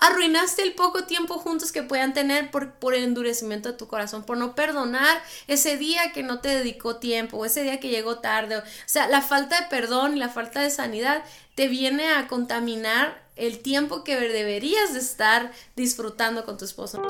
arruinaste el poco tiempo juntos que puedan tener por, por, el endurecimiento de tu corazón, por no perdonar ese día que no te dedicó tiempo, o ese día que llegó tarde. O sea, la falta de perdón y la falta de sanidad te viene a contaminar el tiempo que deberías de estar disfrutando con tu esposo.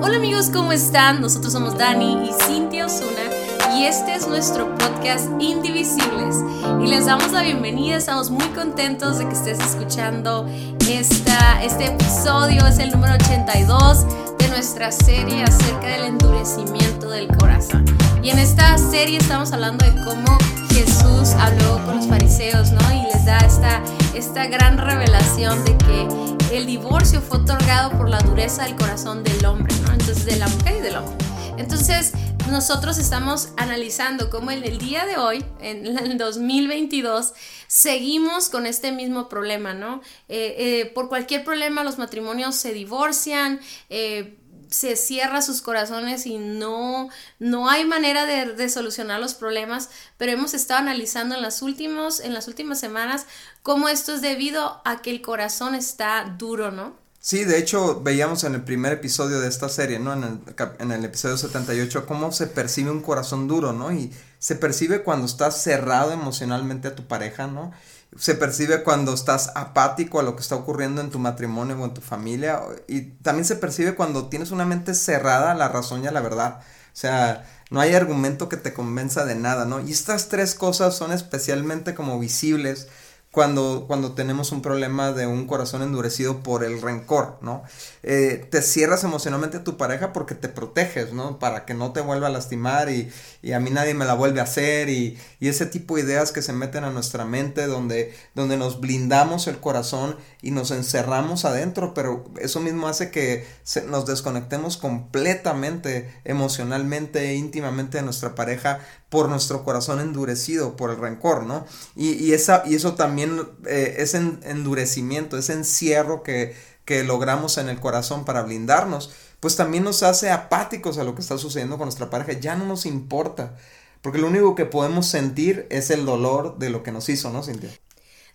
Hola amigos, ¿cómo están? Nosotros somos Dani y Cintia Osuna y este es nuestro podcast Indivisibles. Y les damos la bienvenida, estamos muy contentos de que estés escuchando esta, este episodio, es el número 82 de nuestra serie acerca del endurecimiento del corazón. Y en esta serie estamos hablando de cómo Jesús habló con los fariseos, ¿no? Y les da esta, esta gran revelación de que el divorcio fue otorgado por la dureza del corazón del hombre, ¿no? Entonces, de la mujer y del hombre. Entonces, nosotros estamos analizando cómo en el día de hoy, en el 2022, seguimos con este mismo problema, ¿no? Eh, eh, por cualquier problema los matrimonios se divorcian, eh, se cierra sus corazones y no, no hay manera de, de, solucionar los problemas, pero hemos estado analizando en las, últimos, en las últimas semanas cómo esto es debido a que el corazón está duro, ¿no? Sí, de hecho veíamos en el primer episodio de esta serie, ¿no? En el, en el episodio 78, cómo se percibe un corazón duro, ¿no? Y se percibe cuando estás cerrado emocionalmente a tu pareja, ¿no? Se percibe cuando estás apático a lo que está ocurriendo en tu matrimonio o en tu familia. Y también se percibe cuando tienes una mente cerrada a la razón y a la verdad. O sea, no hay argumento que te convenza de nada, ¿no? Y estas tres cosas son especialmente como visibles cuando, cuando tenemos un problema de un corazón endurecido por el rencor, ¿no? Eh, te cierras emocionalmente a tu pareja porque te proteges, ¿no? Para que no te vuelva a lastimar y, y a mí nadie me la vuelve a hacer y, y, ese tipo de ideas que se meten a nuestra mente donde, donde nos blindamos el corazón y nos encerramos adentro, pero eso mismo hace que nos desconectemos completamente emocionalmente e íntimamente de nuestra pareja por nuestro corazón endurecido, por el rencor, ¿no? Y, y, esa, y eso también, eh, ese endurecimiento, ese encierro que, que logramos en el corazón para blindarnos, pues también nos hace apáticos a lo que está sucediendo con nuestra pareja, ya no nos importa, porque lo único que podemos sentir es el dolor de lo que nos hizo, ¿no, Cintia?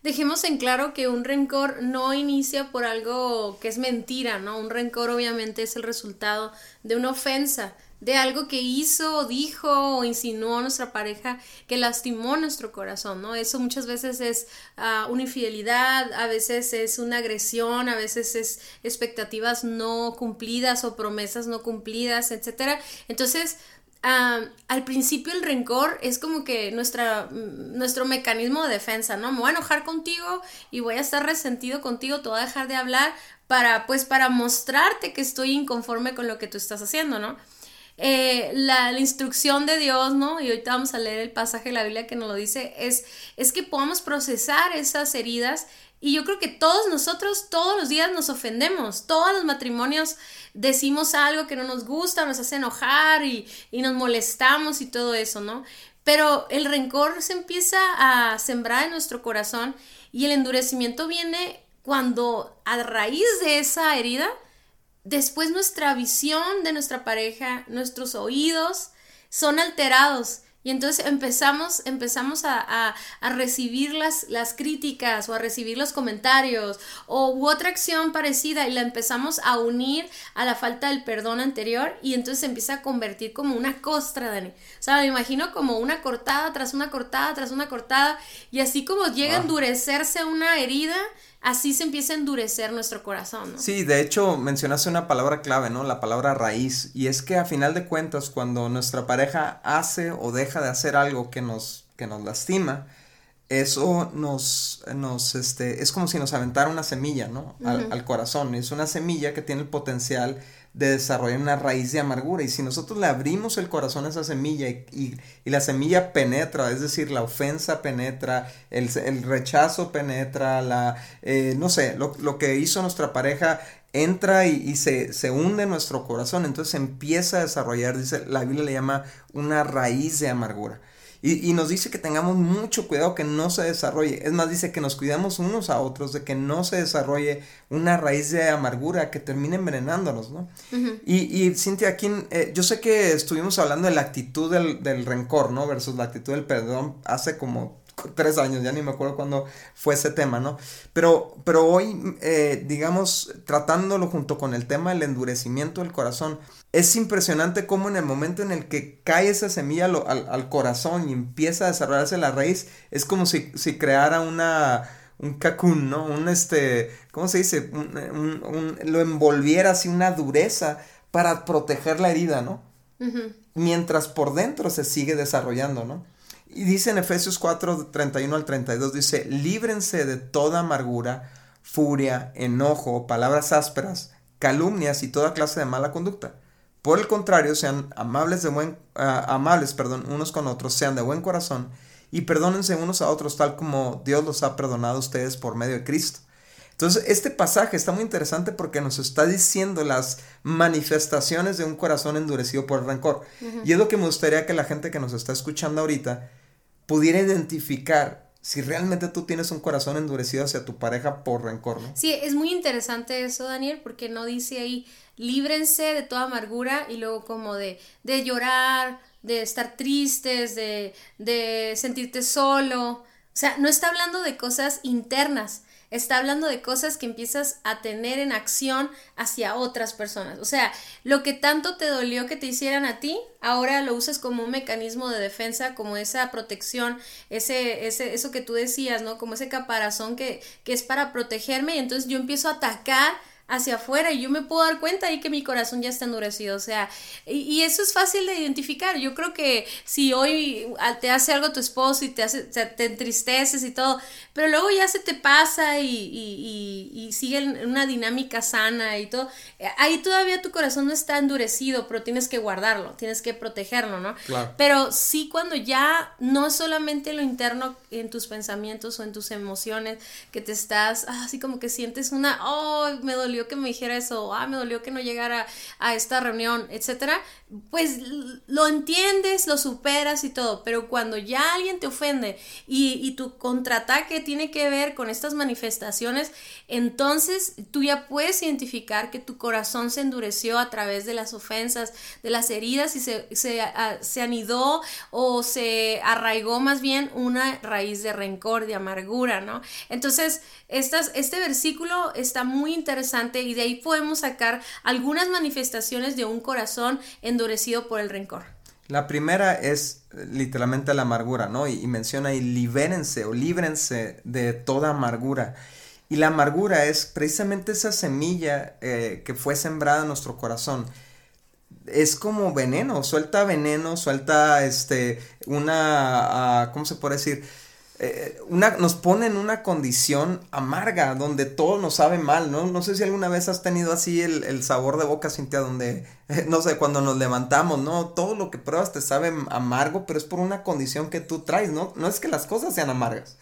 Dejemos en claro que un rencor no inicia por algo que es mentira, ¿no? Un rencor obviamente es el resultado de una ofensa, de algo que hizo, dijo o insinuó nuestra pareja que lastimó nuestro corazón, ¿no? Eso muchas veces es uh, una infidelidad, a veces es una agresión, a veces es expectativas no cumplidas o promesas no cumplidas, etcétera. Entonces, Uh, al principio el rencor es como que nuestra, nuestro mecanismo de defensa, ¿no? Me voy a enojar contigo y voy a estar resentido contigo, te voy a dejar de hablar para, pues, para mostrarte que estoy inconforme con lo que tú estás haciendo, ¿no? Eh, la, instrucción de Dios, ¿no? Y ahorita vamos a leer el pasaje de la Biblia que nos lo dice, es, es que podamos procesar esas heridas. Y yo creo que todos nosotros, todos los días nos ofendemos, todos los matrimonios decimos algo que no nos gusta, nos hace enojar y, y nos molestamos y todo eso, ¿no? Pero el rencor se empieza a sembrar en nuestro corazón y el endurecimiento viene cuando a raíz de esa herida, después nuestra visión de nuestra pareja, nuestros oídos son alterados. Y entonces empezamos, empezamos a, a, recibir las, las, críticas o a recibir los comentarios o u otra acción parecida y la empezamos a unir a la falta del perdón anterior y entonces se empieza a convertir como una costra, Dani. O sea, me imagino como una cortada tras una cortada tras una cortada y así como llega a endurecerse una herida, así se empieza a endurecer nuestro corazón. ¿no? Sí, de hecho mencionaste una palabra clave, ¿no? La palabra raíz. Y es que a final de cuentas, cuando nuestra pareja hace o deja de hacer algo que nos, que nos lastima, eso nos, nos, este, es como si nos aventara una semilla, ¿no? Al, uh -huh. al corazón. Es una semilla que tiene el potencial de desarrollar una raíz de amargura. Y si nosotros le abrimos el corazón a esa semilla y, y, y la semilla penetra, es decir, la ofensa penetra, el, el rechazo penetra, la, eh, no sé, lo, lo, que hizo nuestra pareja entra y, y, se, se hunde en nuestro corazón, entonces empieza a desarrollar, dice, la Biblia le llama una raíz de amargura. Y, y, nos dice que tengamos mucho cuidado que no se desarrolle. Es más, dice que nos cuidemos unos a otros de que no se desarrolle una raíz de amargura que termine envenenándonos, ¿no? y, y Cintia, aquí, eh, yo sé que estuvimos hablando de la actitud del, del rencor, ¿no? Versus la actitud del perdón hace como tres años, ya ni me acuerdo cuándo fue ese tema, ¿no? Pero, pero hoy, eh, digamos, tratándolo junto con el tema del endurecimiento del corazón, es impresionante cómo en el momento en el que cae esa semilla al, corazón y empieza a desarrollarse la raíz, es como si, si creara una un cacún, ¿no? Un este, ¿cómo se dice? Un, lo envolviera así una dureza para proteger la herida, ¿no? Mientras por dentro se sigue desarrollando, ¿no? Y dice en Efesios 4, 31 al 32, dice, líbrense de toda amargura, furia, enojo, palabras ásperas, calumnias y toda clase de mala conducta. Por el contrario, sean amables, de buen, ah, amables perdón, unos con otros, sean de buen corazón y perdónense unos a otros tal como Dios los ha perdonado a ustedes por medio de Cristo. Entonces, este pasaje está muy interesante porque nos está diciendo las manifestaciones de un corazón endurecido por el rencor. Y es lo que me gustaría que la gente que nos está escuchando ahorita pudiera identificar si realmente tú tienes un corazón endurecido hacia tu pareja por rencor, ¿no? Sí, es muy interesante eso, Daniel, porque no dice ahí, líbrense de toda amargura y luego como de, de llorar, de estar tristes, de, de sentirte solo. O sea, no está hablando de cosas internas, está hablando de cosas que empiezas a tener en acción hacia otras personas. O sea, lo que tanto te dolió que te hicieran a ti, ahora lo usas como un mecanismo de defensa, como esa protección, ese, ese, eso que tú decías, ¿no? Como ese caparazón que, que es para protegerme y entonces yo empiezo a atacar hacia afuera y yo me puedo dar cuenta ahí que mi corazón ya está endurecido, o sea, y, eso es fácil de identificar. Yo creo que si hoy te hace algo tu esposo y te hace, te entristeces y todo, pero luego ya se te pasa y, y, y, sigue una dinámica sana y todo, ahí todavía tu corazón no está endurecido, pero tienes que guardarlo, tienes que protegerlo, ¿no? Pero sí cuando ya no es solamente lo interno en tus pensamientos o en tus emociones, que te estás, ah, así como que sientes una, oh, me dolió que me dijera eso, ah, me dolió que no llegara a esta reunión, etcétera, pues lo entiendes, lo superas y todo, pero cuando ya alguien te ofende y, tu contraataque tiene que ver con estas manifestaciones, entonces tú ya puedes identificar que tu corazón se endureció a través de las ofensas, de las heridas y se, se, se anidó o se arraigó más bien una raíz de rencor, de amargura, ¿no? Entonces, estas, este versículo está muy interesante y de ahí podemos sacar algunas manifestaciones de un corazón endurecido por el rencor. La primera es literalmente la amargura, ¿no? Y, menciona ahí libérense o líbrense de toda amargura. Y la amargura es precisamente esa semilla eh, que fue sembrada en nuestro corazón. Es como veneno, suelta veneno, suelta este, una, ah, ¿cómo se puede decir? Eh, una, nos pone en una condición amarga, donde todo nos sabe mal, ¿no? No sé si alguna vez has tenido así el, sabor de boca, Cintia, donde, no sé, cuando nos levantamos, ¿no? Todo lo que pruebas te sabe amargo, pero es por una condición que tú traes, ¿no? No es que las cosas sean amargas.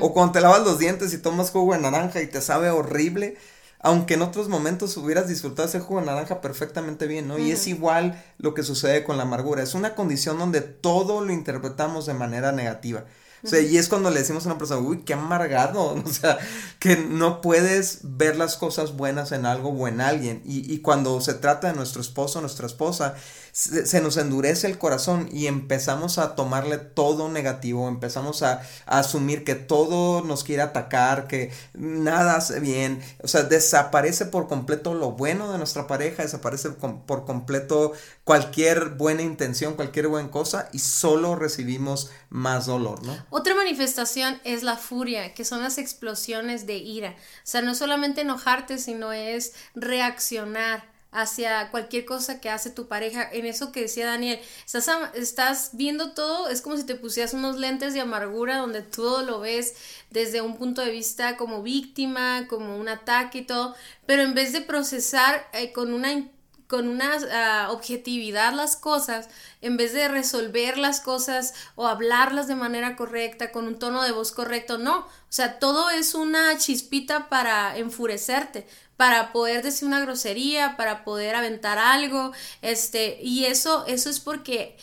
O cuando te lavas los dientes y tomas jugo de naranja y te sabe horrible, aunque en otros momentos hubieras disfrutado ese jugo de naranja perfectamente bien, ¿no? Y es igual lo que sucede con la amargura, es una condición donde todo lo interpretamos de manera negativa. O sea, y es cuando le decimos a una persona, uy, qué amargado, o sea, que no puedes ver las cosas buenas en algo o en alguien. Y, y cuando se trata de nuestro esposo, nuestra esposa, se, nos endurece el corazón y empezamos a tomarle todo negativo, empezamos a, asumir que todo nos quiere atacar, que nada hace bien, o sea, desaparece por completo lo bueno de nuestra pareja, desaparece por completo cualquier buena intención, cualquier buena cosa y solo recibimos más dolor, ¿no? Otra manifestación es la furia, que son las explosiones de ira. O sea, no solamente enojarte, sino es reaccionar hacia cualquier cosa que hace tu pareja. En eso que decía Daniel, estás, estás viendo todo, es como si te pusieras unos lentes de amargura donde todo lo ves desde un punto de vista como víctima, como un ataque y todo, pero en vez de procesar eh, con una con una ah, objetividad las cosas, en vez de resolver las cosas o hablarlas de manera correcta, con un tono de voz correcto, no. O sea, todo es una chispita para enfurecerte, para poder decir una grosería, para poder aventar algo, este, y eso, eso es porque,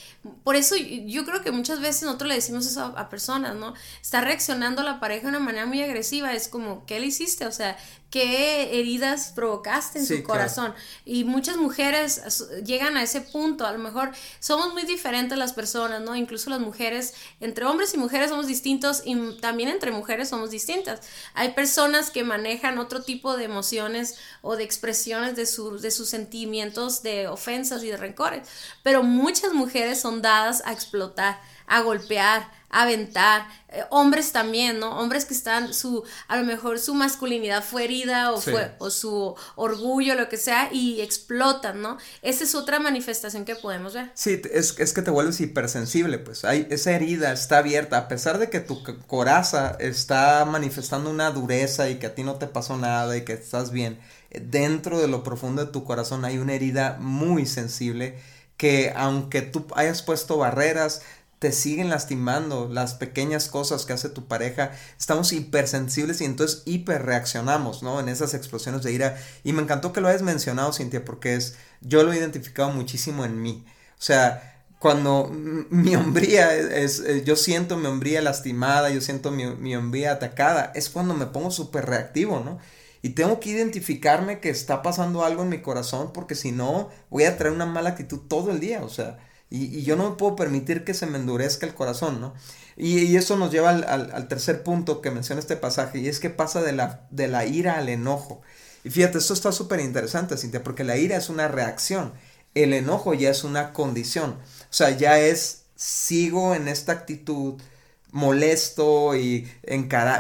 por eso yo creo que muchas veces nosotros le decimos eso a, a personas, ¿no? Está reaccionando la pareja de una manera muy agresiva, es como, ¿qué le hiciste? O sea, qué heridas provocaste en su corazón. Y muchas mujeres llegan a ese punto, a lo mejor somos muy diferentes las personas, ¿no? Incluso las mujeres, entre hombres y mujeres somos distintos y también entre mujeres somos distintas. Hay personas que manejan otro tipo de emociones o de expresiones de, de sus sentimientos de ofensas y de rencores, pero muchas mujeres son dadas a explotar, a golpear, aventar. Eh, hombres también, ¿no? Hombres que están, su, a lo mejor su masculinidad fue herida o, fue, o su orgullo, lo que sea, y explotan, ¿no? Esa es otra manifestación que podemos ver. Sí, es, es que te vuelves hipersensible, pues. Hay, esa herida está abierta, a pesar de que tu coraza está manifestando una dureza y que a ti no te pasó nada y que estás bien. Dentro de lo profundo de tu corazón hay una herida muy sensible que aunque tú hayas puesto barreras, te siguen lastimando las pequeñas cosas que hace tu pareja, estamos hipersensibles y entonces hiperreaccionamos, ¿no? En esas explosiones de ira. Y me encantó que lo hayas mencionado, Cintia, porque es, yo lo he identificado muchísimo en mí. O sea, cuando mi hombría es, yo siento mi hombría lastimada, yo siento mi, mi hombría atacada, es cuando me pongo súper reactivo, ¿no? Y tengo que identificarme que está pasando algo en mi corazón porque si no voy a traer una mala actitud todo el día, o sea, y, yo no puedo permitir que se me endurezca el corazón, ¿no? Y, eso nos lleva al, tercer punto que menciona este pasaje, y es que pasa de la, de la ira al enojo. Y fíjate, esto está súper interesante, Cintia, porque la ira es una reacción, el enojo ya es una condición. O sea, ya es, sigo en esta actitud, molesto y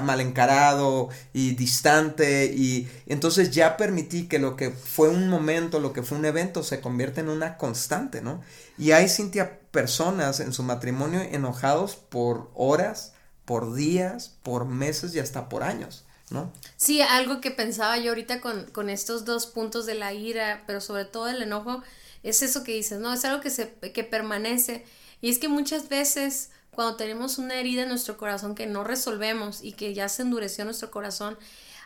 mal encarado y distante y entonces ya permití que lo que fue un momento, lo que fue un evento se convierta en una constante, ¿no? Y hay, Cintia, personas en su matrimonio enojados por horas, por días, por meses y hasta por años. ¿No? Sí, algo que pensaba yo ahorita con, con estos dos puntos de la ira, pero sobre todo el enojo, es eso que dices, ¿no? Es algo que, se, que permanece. Y es que muchas veces cuando tenemos una herida en nuestro corazón que no resolvemos y que ya se endureció nuestro corazón,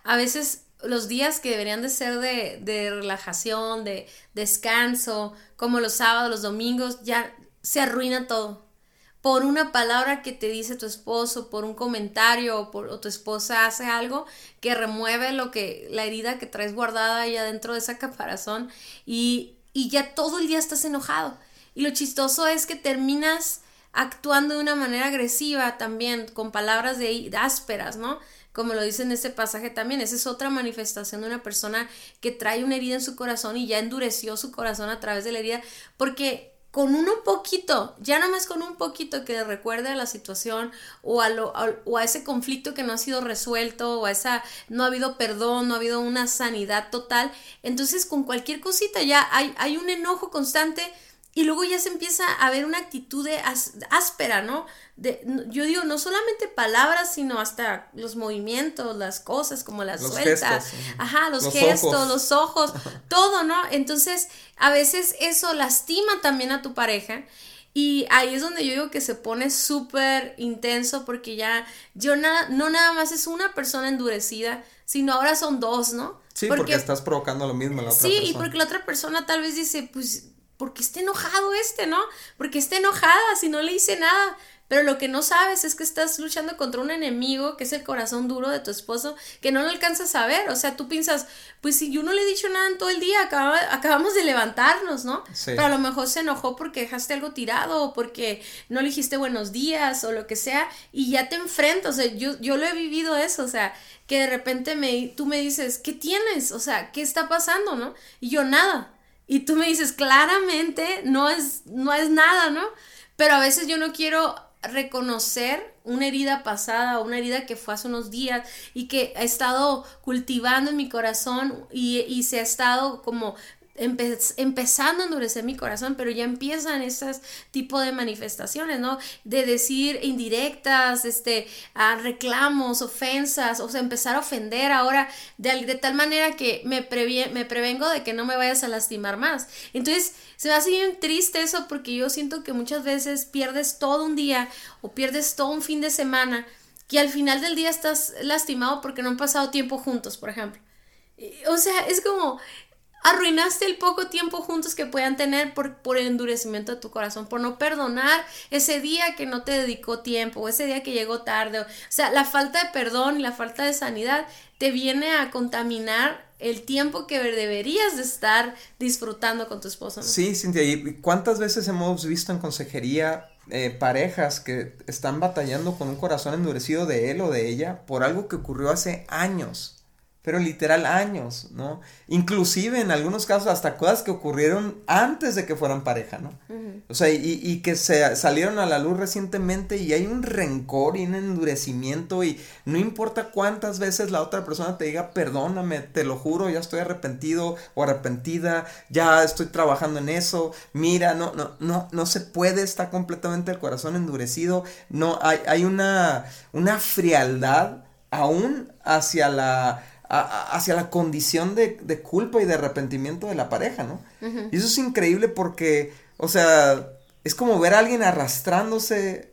a veces los días que deberían de ser de, de relajación, de descanso, como los sábados, los domingos, ya se arruina todo. Por una palabra que te dice tu esposo, por un comentario o, por, tu esposa hace algo que remueve lo que, la herida que traes guardada ahí adentro de esa caparazón y, y ya todo el día estás enojado. Y lo chistoso es que terminas actuando de una manera agresiva también, con palabras de, ásperas, ¿no? Como lo dice en ese pasaje también, esa es otra manifestación de una persona que trae una herida en su corazón y ya endureció su corazón a través de la herida, porque con un poquito, ya no más con un poquito que recuerde a la situación o a, lo, o a ese conflicto que no ha sido resuelto o a esa no ha habido perdón, no ha habido una sanidad total, entonces con cualquier cosita ya hay, hay un enojo constante y luego ya se empieza a ver una actitud de áspera, ¿no? De, yo digo, no solamente palabras, sino hasta los movimientos, las cosas, como las sueltas. Ajá, los, gestos, los ojos, todo, ¿no? Entonces, a veces eso lastima también a tu pareja. Y ahí es donde yo digo que se pone súper intenso porque ya, yo nada, no nada más es una persona endurecida, sino ahora son dos, ¿no? Sí, porque, estás provocando lo mismo a la otra persona. Sí, y porque la otra persona tal vez dice, pues porque está enojado este, ¿no? Porque está enojada si no le hice nada. Pero lo que no sabes es que estás luchando contra un enemigo que es el corazón duro de tu esposo, que no lo alcanzas a ver. O sea, tú piensas, pues si yo no le he dicho nada en todo el día, acabamos de levantarnos, ¿no? Pero a lo mejor se enojó porque dejaste algo tirado o porque no le dijiste buenos días o lo que sea y ya te enfrentas. O sea, yo, yo lo he vivido eso, o sea, que de repente me, tú me dices, ¿qué tienes? O sea, ¿qué está pasando, no? Y yo nada y tú me dices, claramente no es, no es nada, ¿no? Pero a veces yo no quiero reconocer una herida pasada, una herida que fue hace unos días y que ha estado cultivando en mi corazón y, y se ha estado como empezando a endurecer mi corazón, pero ya empiezan estos tipo de manifestaciones, ¿no? De decir indirectas, este, reclamos, ofensas, o sea, empezar a ofender ahora de, de tal manera que me, me prevengo de que no me vayas a lastimar más. Entonces, se me hace bien triste eso porque yo siento que muchas veces pierdes todo un día o pierdes todo un fin de semana que al final del día estás lastimado porque no han pasado tiempo juntos, por ejemplo. O sea, es como, arruinaste el poco tiempo juntos que puedan tener por, por, el endurecimiento de tu corazón, por no perdonar ese día que no te dedicó tiempo, o ese día que llegó tarde. O sea, la falta de perdón y la falta de sanidad te viene a contaminar el tiempo que deberías de estar disfrutando con tu esposo. Sí, Cintia, ¿y cuántas veces hemos visto en consejería eh, parejas que están batallando con un corazón endurecido de él o de ella por algo que ocurrió hace años? Pero literal años, ¿no? Inclusive en algunos casos hasta cosas que ocurrieron antes de que fueran pareja, ¿no? O sea, y, y, que se salieron a la luz recientemente y hay un rencor y un endurecimiento y no importa cuántas veces la otra persona te diga, perdóname, te lo juro, ya estoy arrepentido o arrepentida, ya estoy trabajando en eso, mira, no, no, no, no se puede, está completamente el corazón endurecido, no, hay, hay una, una frialdad aún hacia la hacia la condición de, de, culpa y de arrepentimiento de la pareja, ¿no? Y eso es increíble porque, o sea, es como ver a alguien arrastrándose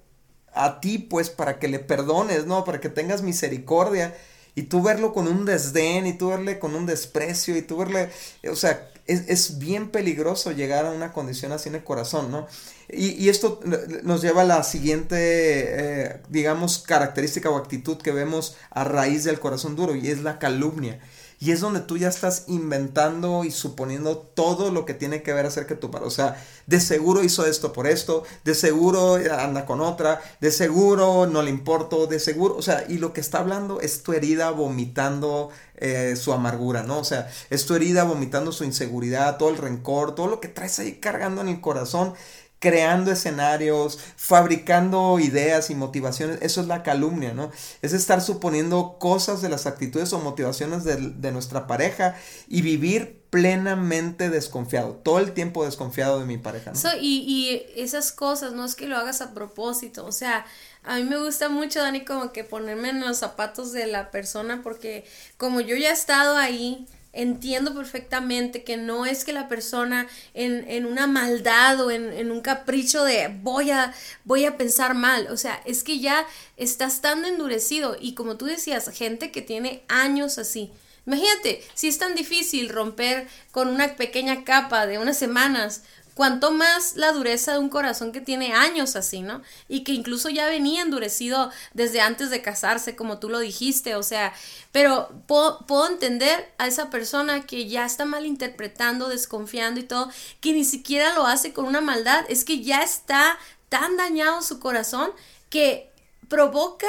a ti, pues, para que le perdones, ¿no? Para que tengas misericordia. Y tú verlo con un desdén, y tú verle con un desprecio, y tú verle, o sea, es, es bien peligroso llegar a una condición así en el corazón, ¿no? Y, y esto nos lleva a la siguiente, eh, digamos, característica o actitud que vemos a raíz del corazón duro, y es la calumnia. Y es donde tú ya estás inventando y suponiendo todo lo que tiene que ver acerca de tu padre. O sea, de seguro hizo esto por esto, de seguro anda con otra, de seguro no le importo, de seguro, o sea, y lo que está hablando es tu herida vomitando eh, su amargura, ¿no? O sea, es tu herida vomitando su inseguridad, todo el rencor, todo lo que traes ahí cargando en el corazón creando escenarios, fabricando ideas y motivaciones, eso es la calumnia, ¿no? Es estar suponiendo cosas de las actitudes o motivaciones de, nuestra pareja y vivir plenamente desconfiado, todo el tiempo desconfiado de mi pareja, ¿no? y, y esas cosas, no es que lo hagas a propósito, o sea, a mí me gusta mucho, Dani, como que ponerme en los zapatos de la persona porque como yo ya he estado ahí, entiendo perfectamente que no es que la persona en, en una maldad o en, en, un capricho de voy a, voy a pensar mal, o sea, es que ya estás tan endurecido y como tú decías, gente que tiene años así. Imagínate, si es tan difícil romper con una pequeña capa de unas semanas, cuanto más la dureza de un corazón que tiene años así, ¿no? Y que incluso ya venía endurecido desde antes de casarse, como tú lo dijiste, o sea, pero puedo, entender a esa persona que ya está malinterpretando, desconfiando y todo, que ni siquiera lo hace con una maldad, es que ya está tan dañado su corazón que provoca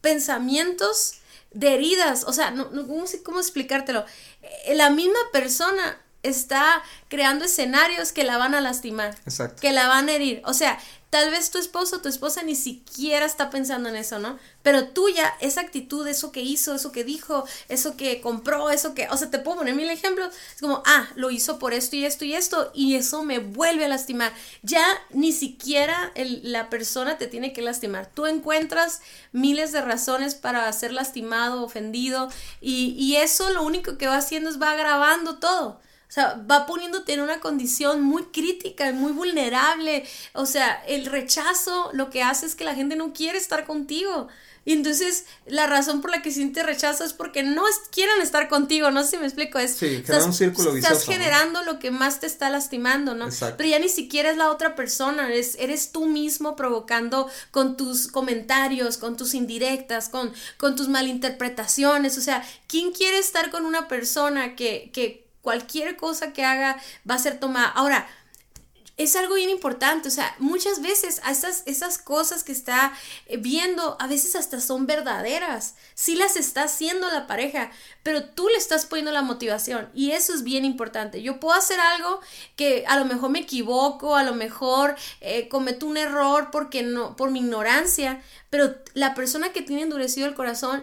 pensamientos de heridas, o sea, no, no ¿cómo, ¿cómo explicártelo? Eh, la misma persona está creando escenarios que la van a lastimar, que la van a herir. O sea, tal vez tu esposo o tu esposa ni siquiera está pensando en eso, ¿no? Pero tuya, esa actitud, eso que hizo, eso que dijo, eso que compró, eso que, o sea, te puedo poner mil ejemplos, es como, ah, lo hizo por esto y esto y esto, y eso me vuelve a lastimar. Ya ni siquiera la persona te tiene que lastimar. Tú encuentras miles de razones para ser lastimado, ofendido, y, y eso lo único que va haciendo es va agravando todo. O sea, va poniéndote en una condición muy crítica, muy vulnerable. O sea, el rechazo lo que hace es que la gente no quiere estar contigo. Y entonces la razón por la que siente rechazo es porque no quieren estar contigo, no sé si me explico, es sí, un círculo vicioso, estás generando lo que más te está lastimando, ¿no? Exacto. Pero ya ni siquiera es la otra persona, eres, eres tú mismo provocando con tus comentarios, con tus indirectas, con, con tus malinterpretaciones, o sea, ¿quién quiere estar con una persona que, que cualquier cosa que haga va a ser tomada. Ahora, es algo bien importante, o sea, muchas veces esas, cosas que está eh, viendo, a veces hasta son verdaderas, sí las está haciendo la pareja, pero tú le estás poniendo la motivación y eso es bien importante. Yo puedo hacer algo que a lo mejor me equivoco, a lo mejor eh, cometo un error porque no, por mi ignorancia, pero la persona que tiene endurecido el corazón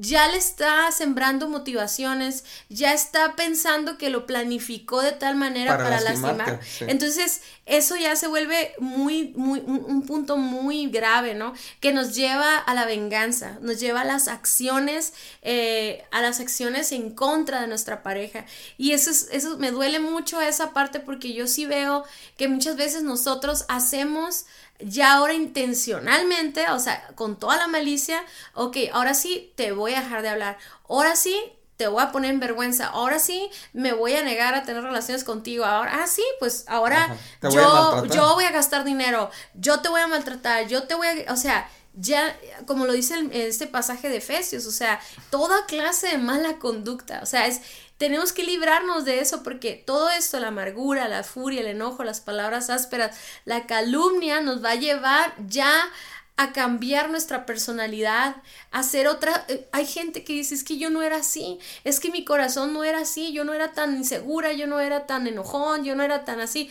ya le está sembrando motivaciones, ya está pensando que lo planificó de tal manera para, lastimar. Entonces, eso ya se vuelve muy, muy, un, punto muy grave, ¿no? Que nos lleva a la venganza, nos lleva a las acciones, eh, a las acciones en contra de nuestra pareja. Y eso es, eso me duele mucho esa parte porque yo sí veo que muchas veces nosotros hacemos ya ahora intencionalmente, o sea, con toda la malicia, ok, ahora sí te voy a dejar de hablar, ahora sí te voy a poner en vergüenza, ahora sí me voy a negar a tener relaciones contigo, ahora, ah, sí, pues ahora yo, yo voy a gastar dinero, yo te voy a maltratar, yo te voy a, o sea, ya, como lo dice este pasaje de Efesios, o sea, toda clase de mala conducta, o sea, es, tenemos que librarnos de eso porque todo esto, la amargura, la furia, el enojo, las palabras ásperas, la calumnia nos va a llevar ya a cambiar nuestra personalidad, a hacer otra... Eh, hay gente que dice, es que yo no era así, es que mi corazón no era así, yo no era tan insegura, yo no era tan enojón, yo no era tan así.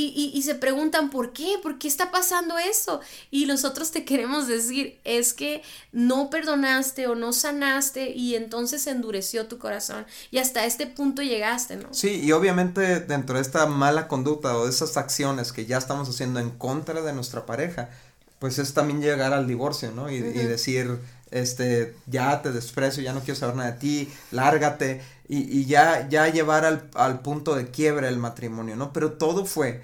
Y, se preguntan, ¿por qué? ¿Por qué está pasando eso? Y nosotros te queremos decir, es que no perdonaste o no sanaste y entonces endureció tu corazón y hasta este punto llegaste, ¿no? Sí, y obviamente dentro de esta mala conducta o de esas acciones que ya estamos haciendo en contra de nuestra pareja, pues es también llegar al divorcio, ¿no? Y, y decir, este, ya te desprecio, ya no quiero saber nada de ti, lárgate y, y ya, ya llevar al, al, punto de quiebra el matrimonio, ¿no? Pero todo fue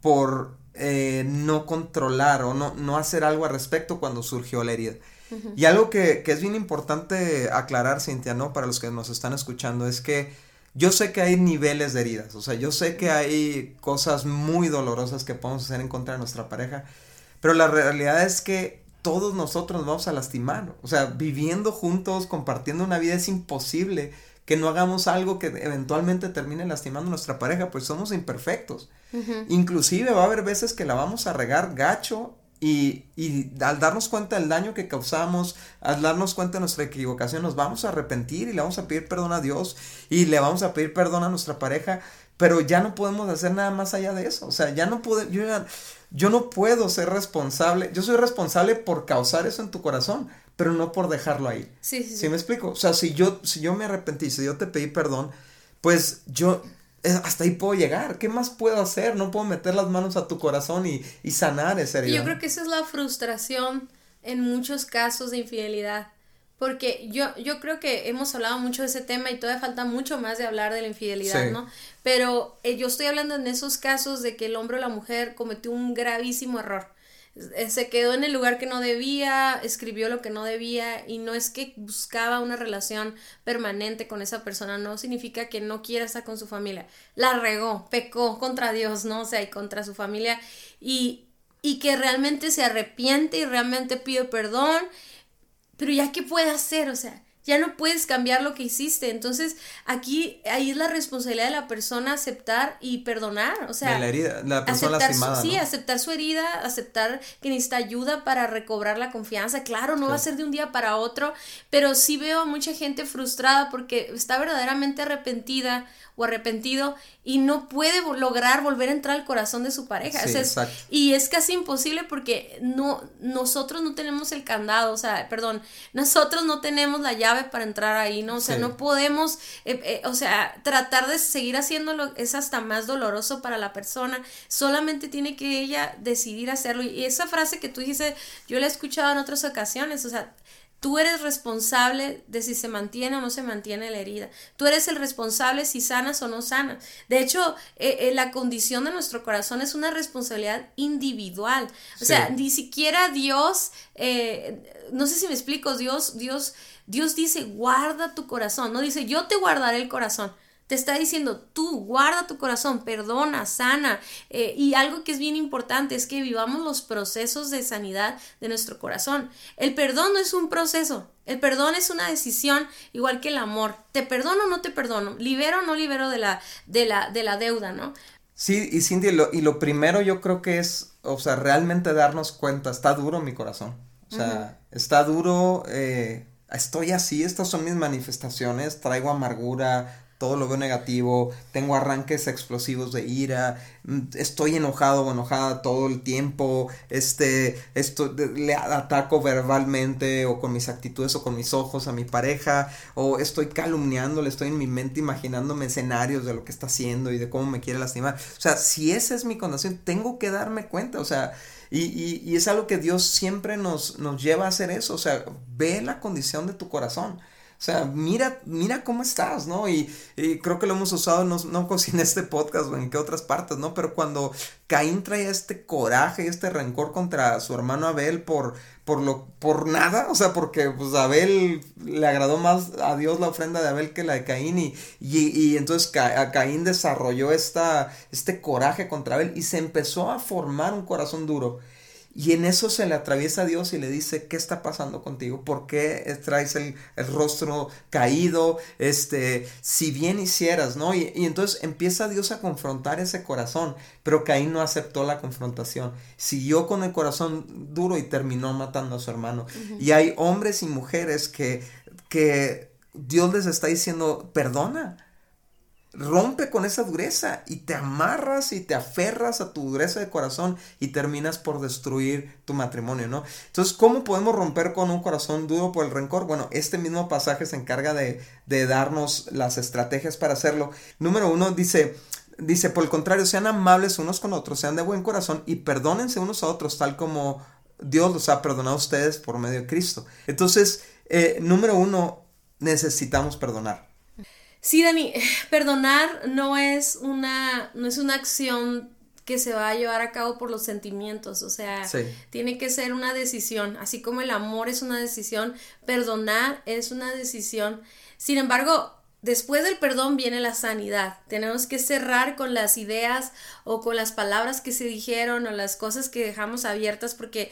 por eh, no controlar o no, no hacer algo al respecto cuando surgió la herida. Y algo que, que, es bien importante aclarar, Cintia, ¿no? Para los que nos están escuchando, es que yo sé que hay niveles de heridas, o sea, yo sé que hay cosas muy dolorosas que podemos hacer en contra de nuestra pareja, pero la realidad es que todos nosotros nos vamos a lastimar, o sea, viviendo juntos, compartiendo una vida es imposible que no hagamos algo que eventualmente termine lastimando a nuestra pareja, pues somos imperfectos. Inclusive va a haber veces que la vamos a regar gacho y, y, al darnos cuenta del daño que causamos, al darnos cuenta de nuestra equivocación, nos vamos a arrepentir y le vamos a pedir perdón a Dios y le vamos a pedir perdón a nuestra pareja, pero ya no podemos hacer nada más allá de eso. O sea, ya no puedo, yo, yo no puedo ser responsable, yo soy responsable por causar eso en tu corazón, pero no por dejarlo ahí. Sí, sí, sí. me explico? O sea, si yo, si yo me arrepentí, si yo te pedí perdón, pues yo eh, hasta ahí puedo llegar. ¿Qué más puedo hacer? No puedo meter las manos a tu corazón y, y sanar esa herida. Yo creo que esa es la frustración en muchos casos de infidelidad. Porque yo, yo creo que hemos hablado mucho de ese tema y todavía falta mucho más de hablar de la infidelidad, ¿no? Pero eh, yo estoy hablando en esos casos de que el hombre o la mujer cometió un gravísimo error eh, se quedó en el lugar que no debía, escribió lo que no debía y no es que buscaba una relación permanente con esa persona, no significa que no quiera estar con su familia. La regó, pecó contra Dios, ¿no? O sea, y contra su familia y, y que realmente se arrepiente y realmente pide perdón, pero ya qué puede hacer, o sea, ya no puedes cambiar lo que hiciste. Entonces, aquí, ahí es la responsabilidad de la persona aceptar y perdonar. O sea, la herida, la persona aceptar sí, aceptar su herida, aceptar que necesita ayuda para recobrar la confianza. Claro, no va a ser de un día para otro, pero sí veo a mucha gente frustrada porque está verdaderamente arrepentida o arrepentido y no puede lograr volver a entrar al corazón de su pareja. y es casi imposible porque no, nosotros no tenemos el candado, o sea, perdón, nosotros no tenemos la llave para entrar ahí, ¿no? O sea, no podemos, eh, eh, o sea, tratar de seguir haciéndolo es hasta más doloroso para la persona, solamente tiene que ella decidir hacerlo. Y esa frase que tú dices, yo la he escuchado en otras ocasiones, o sea, Tú eres responsable de si se mantiene o no se mantiene la herida. Tú eres el responsable si sanas o no sanas. De hecho, eh, eh, la condición de nuestro corazón es una responsabilidad individual. O sea, ni siquiera Dios, eh, no sé si me explico, Dios, Dios, Dios dice, guarda tu corazón. No dice, yo te guardaré el corazón. Te está diciendo, tú guarda tu corazón, perdona, sana. Eh, y algo que es bien importante es que vivamos los procesos de sanidad de nuestro corazón. El perdón no es un proceso, el perdón es una decisión igual que el amor. ¿Te perdono o no te perdono? ¿Libero o no libero de la, de la, de la deuda, no? Sí, y Cindy, lo, y lo primero yo creo que es, o sea, realmente darnos cuenta, está duro mi corazón. O sea, está duro, eh, estoy así, estas son mis manifestaciones, traigo amargura, todo lo veo negativo, tengo arranques explosivos de ira, mm, estoy enojado o enojada todo el tiempo, este, esto, le ataco verbalmente o con mis actitudes o con mis ojos a mi pareja, o estoy calumniándole, estoy en mi mente imaginándome escenarios de lo que está haciendo y de cómo me quiere lastimar. O sea, si esa es mi condición, tengo que darme cuenta, o sea, y, y, y es algo que Dios siempre nos, nos lleva a hacer eso, o sea, ve la condición de tu corazón. O sea, mira, mira cómo estás, ¿no? Y, creo que lo hemos usado, no, no en este podcast o en qué otras partes, ¿no? Pero cuando Caín traía este coraje, este rencor contra su hermano Abel por, por lo, por nada, o sea, porque pues Abel le agradó más a Dios la ofrenda de Abel que la de Caín y, y, entonces Caín desarrolló esta, este coraje contra Abel y se empezó a formar un corazón duro. Y en eso se le atraviesa a Dios y le dice, ¿qué está pasando contigo? ¿Por qué traes el, rostro caído? Este, si bien hicieras, ¿no? Y, entonces empieza Dios a confrontar ese corazón, pero Caín no aceptó la confrontación. Siguió con el corazón duro y terminó matando a su hermano. Y hay hombres y mujeres que, que Dios les está diciendo, perdona rompe con esa dureza y te amarras y te aferras a tu dureza de corazón y terminas por destruir tu matrimonio, ¿no? Entonces, ¿cómo podemos romper con un corazón duro por el rencor? Bueno, este mismo pasaje se encarga de, de darnos las estrategias para hacerlo. Número uno dice, dice, por el contrario, sean amables unos con otros, sean de buen corazón y perdónense unos a otros tal como Dios los ha perdonado a ustedes por medio de Cristo. Entonces, eh, número uno, necesitamos perdonar. Sí, Dani, perdonar no es una, no es una acción que se va a llevar a cabo por los sentimientos, o sea, tiene que ser una decisión, así como el amor es una decisión, perdonar es una decisión. Sin embargo, después del perdón viene la sanidad. Tenemos que cerrar con las ideas o con las palabras que se dijeron o las cosas que dejamos abiertas porque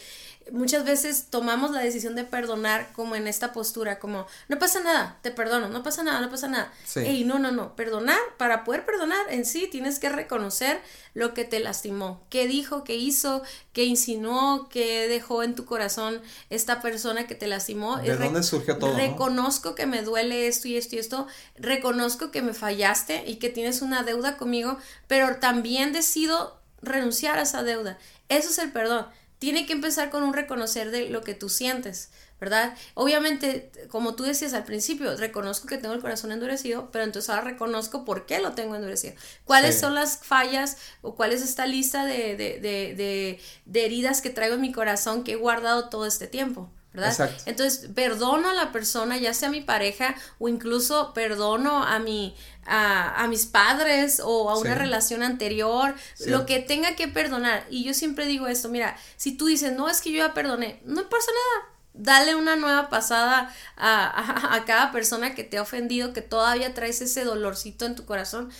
muchas veces tomamos la decisión de perdonar como en esta postura, como no pasa nada, te perdono, no pasa nada, no pasa nada. Sí. no, no, no, perdonar, para poder perdonar en sí tienes que reconocer lo que te lastimó, qué dijo, qué hizo, qué insinuó, qué dejó en tu corazón esta persona que te lastimó. ¿De dónde surgió todo? Reconozco que me duele esto y esto y esto, reconozco que me fallaste y que tienes una deuda conmigo, pero también decido renunciar a esa deuda. Eso es el perdón tiene que empezar con un reconocer de lo que tú sientes, ¿verdad? Obviamente, como tú decías al principio, reconozco que tengo el corazón endurecido, pero entonces ahora reconozco por qué lo tengo endurecido. ¿Cuáles son las fallas o cuál es esta lista de, de, de, de, heridas que traigo en mi corazón que he guardado todo este tiempo? ¿Verdad? Entonces, perdono a la persona, ya sea mi pareja, o incluso perdono a mi, a, mis padres o a una relación anterior, lo que tenga que perdonar. Y yo siempre digo esto, mira, si tú dices, no, es que yo ya perdoné, no pasa nada. Dale una nueva pasada a, a cada persona que te ha ofendido, que todavía traes ese dolorcito en tu corazón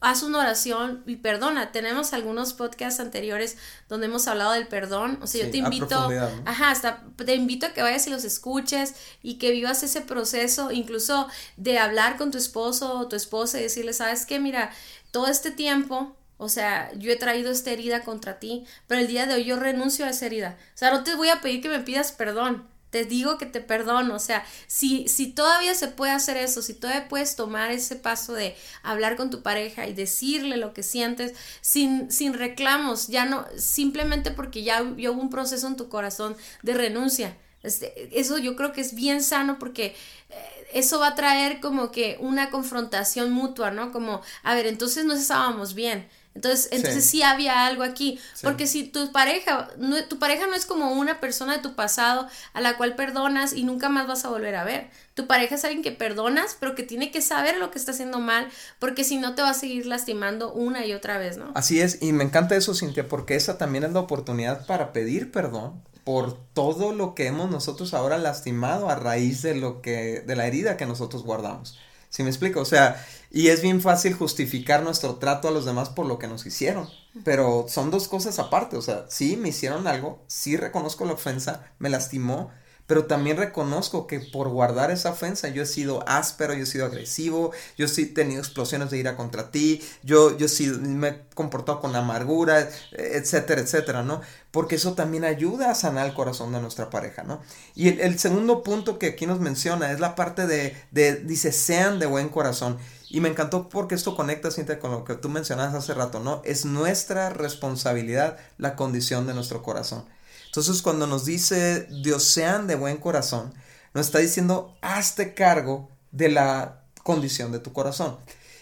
haz una oración y perdona. Tenemos algunos podcasts anteriores donde hemos hablado del perdón. O sea, yo te invito, ajá, hasta te invito a que vayas y los escuches y que vivas ese proceso, incluso de hablar con tu esposo o tu esposa y decirle, sabes qué, mira, todo este tiempo o sea, yo he traído esta herida contra ti, pero el día de hoy yo renuncio a esa herida. O sea, no te voy a pedir que me pidas perdón te digo que te perdono, o sea, si, si todavía se puede hacer eso, si todavía puedes tomar ese paso de hablar con tu pareja y decirle lo que sientes sin, sin reclamos, ya no, simplemente porque ya, hubo un proceso en tu corazón de renuncia. Este, eso yo creo que es bien sano porque eh, eso va a traer como que una confrontación mutua, ¿no? Como, a ver, entonces no estábamos bien entonces, entonces sí. había algo aquí. Porque si tu pareja, no, tu pareja no es como una persona de tu pasado a la cual perdonas y nunca más vas a volver a ver. Tu pareja es alguien que perdonas, pero que tiene que saber lo que está haciendo mal, porque si no te va a seguir lastimando una y otra vez, ¿no? Así es, y me encanta eso, Cintia, porque esa también es la oportunidad para pedir perdón por todo lo que hemos nosotros ahora lastimado a raíz de lo que, de la herida que nosotros guardamos. ¿Sí me explico? O sea, y es bien fácil justificar nuestro trato a los demás por lo que nos hicieron. Pero son dos cosas aparte. O sea, sí me hicieron algo, sí reconozco la ofensa, me lastimó, pero también reconozco que por guardar esa ofensa yo he sido áspero, yo he sido agresivo, yo he tenido explosiones de ira contra ti, yo, yo me he comportado con amargura, etcétera, etcétera, ¿no? Porque eso también ayuda a sanar el corazón de nuestra pareja, ¿no? Y el, segundo punto que aquí nos menciona es la parte de, de, dice, sean de buen corazón. Y me encantó porque esto conecta, Cintia, con lo que tú mencionabas hace rato, ¿no? Es nuestra responsabilidad la condición de nuestro corazón. Entonces cuando nos dice Dios sean de buen corazón, nos está diciendo hazte cargo de la condición de tu corazón.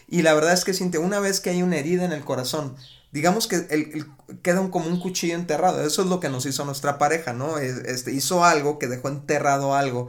Y la verdad es que siente una vez que hay una herida en el corazón, digamos que el, queda como un cuchillo enterrado. Eso es lo que nos hizo nuestra pareja, ¿no? Este, hizo algo que dejó enterrado algo.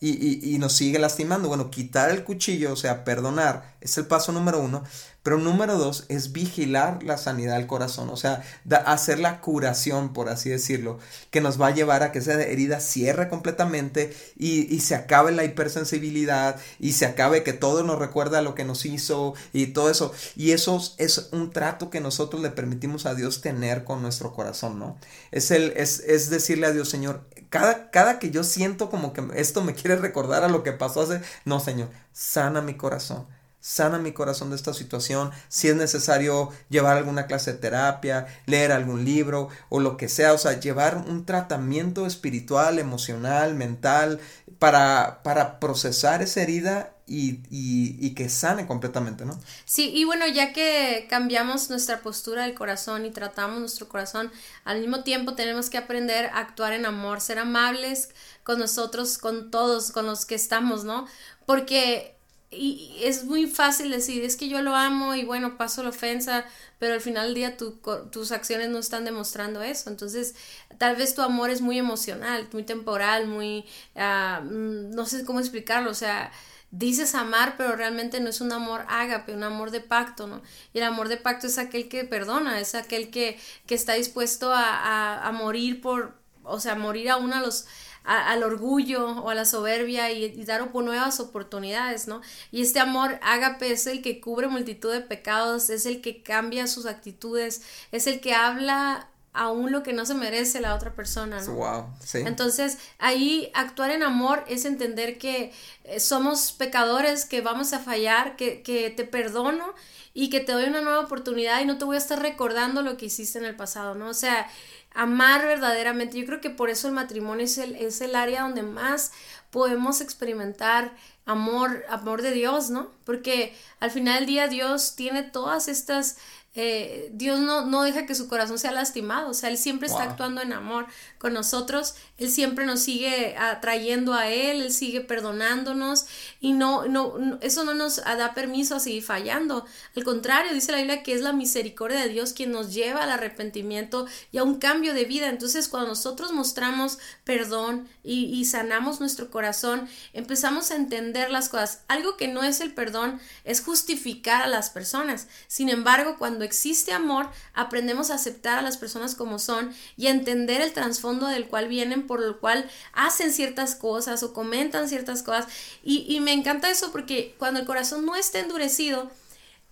y, y, y, nos sigue lastimando. Bueno, quitar el cuchillo, o sea, perdonar, es el paso número uno. Pero número dos es vigilar la sanidad del corazón, o sea, hacer la curación, por así decirlo, que nos va a llevar a que esa herida cierre completamente y, se acabe la hipersensibilidad y se acabe que todo nos recuerda lo que nos hizo y todo eso. Y eso es un trato que nosotros le permitimos a Dios tener con nuestro corazón, ¿no? Es, el, es, es decirle a Dios, Señor, cada, cada que yo siento como que esto me quiere recordar a lo que pasó hace, no, Señor, sana mi corazón sana mi corazón de esta situación, si es necesario llevar alguna clase de terapia, leer algún libro o lo que sea, o sea, llevar un tratamiento espiritual, emocional, mental, para, para procesar esa herida y, y, y, que sane completamente, ¿no? Sí, y bueno, ya que cambiamos nuestra postura del corazón y tratamos nuestro corazón, al mismo tiempo tenemos que aprender a actuar en amor, ser amables con nosotros, con todos, con los que estamos, ¿no? Porque y es muy fácil decir, es que yo lo amo y bueno, paso la ofensa, pero al final del día tus acciones no están demostrando eso. Entonces, tal vez tu amor es muy emocional, muy temporal, muy, uh, no sé cómo explicarlo, o sea, dices amar, pero realmente no es un amor ágape, un amor de pacto, ¿no? Y el amor de pacto es aquel que perdona, es aquel que, que está dispuesto a, a, a morir por, o sea, morir aún a los al orgullo o a la soberbia y, dar nuevas oportunidades, ¿no? Y este amor ágape es el que cubre multitud de pecados, es el que cambia sus actitudes, es el que habla aún lo que no se merece la otra persona, ¿no? Wow, sí. Entonces, ahí actuar en amor es entender que eh, somos pecadores, que vamos a fallar, que, que te perdono y que te doy una nueva oportunidad y no te voy a estar recordando lo que hiciste en el pasado, ¿no? O sea, amar verdaderamente. Yo creo que por eso el matrimonio es el, es el área donde más podemos experimentar amor, amor de Dios, ¿no? Porque al final del día Dios tiene todas estas eh, Dios no, no, deja que su corazón sea lastimado, o sea, Él siempre está actuando en amor con nosotros, Él siempre nos sigue atrayendo a Él, Él sigue perdonándonos y no, no, eso no nos da permiso a seguir fallando, al contrario, dice la Biblia que es la misericordia de Dios quien nos lleva al arrepentimiento y a un cambio de vida, entonces cuando nosotros mostramos perdón y, y sanamos nuestro corazón, empezamos a entender las cosas, algo que no es el perdón es justificar a las personas, sin embargo, cuando existe amor, aprendemos a aceptar a las personas como son y a entender el trasfondo del cual vienen, por lo cual hacen ciertas cosas o comentan ciertas cosas. Y, y me encanta eso porque cuando el corazón no está endurecido,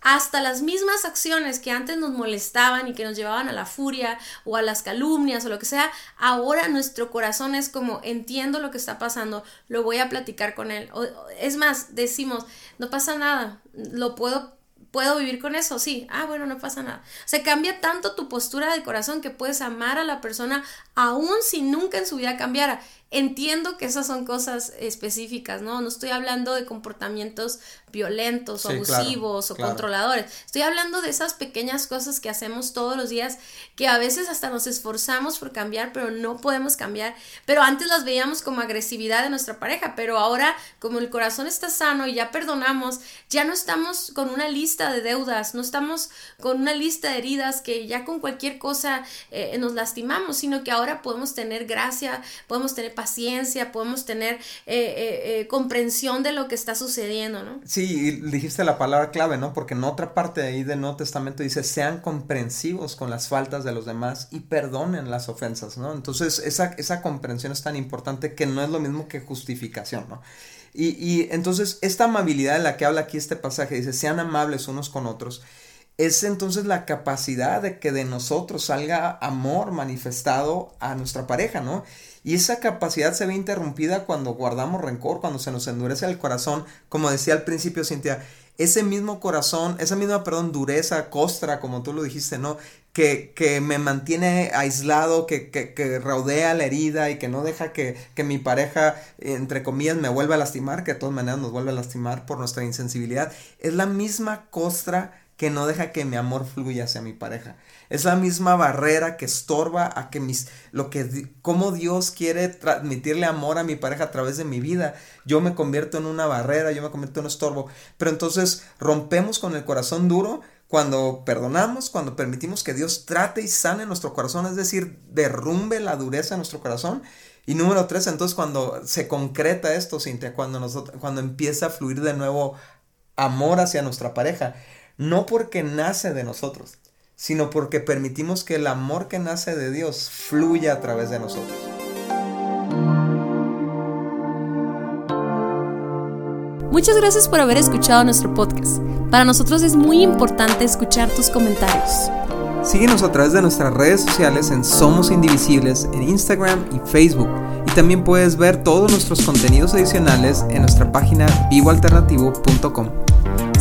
hasta las mismas acciones que antes nos molestaban y que nos llevaban a la furia o a las calumnias o lo que sea, ahora nuestro corazón es como entiendo lo que está pasando, lo voy a platicar con él. es más, decimos, no pasa nada, lo puedo ¿Puedo vivir con eso? Sí. Ah, bueno, no pasa nada. Se cambia tanto tu postura de corazón que puedes amar a la persona aún si nunca en su vida cambiara. Entiendo que esas son cosas específicas, ¿no? No estoy hablando de comportamientos violentos o abusivos o controladores. Estoy hablando de esas pequeñas cosas que hacemos todos los días que a veces hasta nos esforzamos por cambiar, pero no podemos cambiar. Pero antes las veíamos como agresividad de nuestra pareja, pero ahora como el corazón está sano y ya perdonamos, ya no estamos con una lista de deudas, no estamos con una lista de heridas que ya con cualquier cosa eh, nos lastimamos, sino que ahora podemos tener gracia, podemos tener paciencia, podemos tener eh, eh, eh, comprensión de lo que está sucediendo, ¿no? Sí, dijiste la palabra clave, ¿no? Porque en otra parte de ahí del Nuevo Testamento dice, sean comprensivos con las faltas de los demás y perdonen las ofensas, ¿no? Entonces, esa, esa comprensión es tan importante que no es lo mismo que justificación, ¿no? Y, y entonces, esta amabilidad de la que habla aquí este pasaje, dice, sean amables unos con otros es entonces la capacidad de que de nosotros salga amor manifestado a nuestra pareja, ¿no? Y esa capacidad se ve interrumpida cuando guardamos rencor, cuando se nos endurece el corazón, como decía al principio Cintia, ese mismo corazón, esa misma, perdón, dureza, costra, como tú lo dijiste, ¿no? Que, que me mantiene aislado, que, que, rodea la herida y que no deja que, que mi pareja, entre comillas, me vuelva a lastimar, que de todas maneras nos vuelve a lastimar por nuestra insensibilidad. Es la misma costra que no deja que mi amor fluya hacia mi pareja. Es la misma barrera que estorba a que mis, lo que, cómo Dios quiere transmitirle amor a mi pareja a través de mi vida. Yo me convierto en una barrera, yo me convierto en un estorbo. Pero entonces rompemos con el corazón duro cuando perdonamos, cuando permitimos que Dios trate y sane nuestro corazón, es decir, derrumbe la dureza de nuestro corazón Y número tres, entonces cuando se concreta esto, Cintia, cuando, nosotros, cuando empieza a fluir de nuevo amor hacia nuestra pareja, no porque nace de nosotros, sino porque permitimos que el amor que nace de Dios fluya a través de nosotros. Muchas gracias por haber escuchado nuestro podcast. Para nosotros es muy importante escuchar tus comentarios. Síguenos a través de nuestras redes sociales en Somos Indivisibles en Instagram y Facebook. Y también puedes ver todos nuestros contenidos adicionales en nuestra página vivoalternativo.com.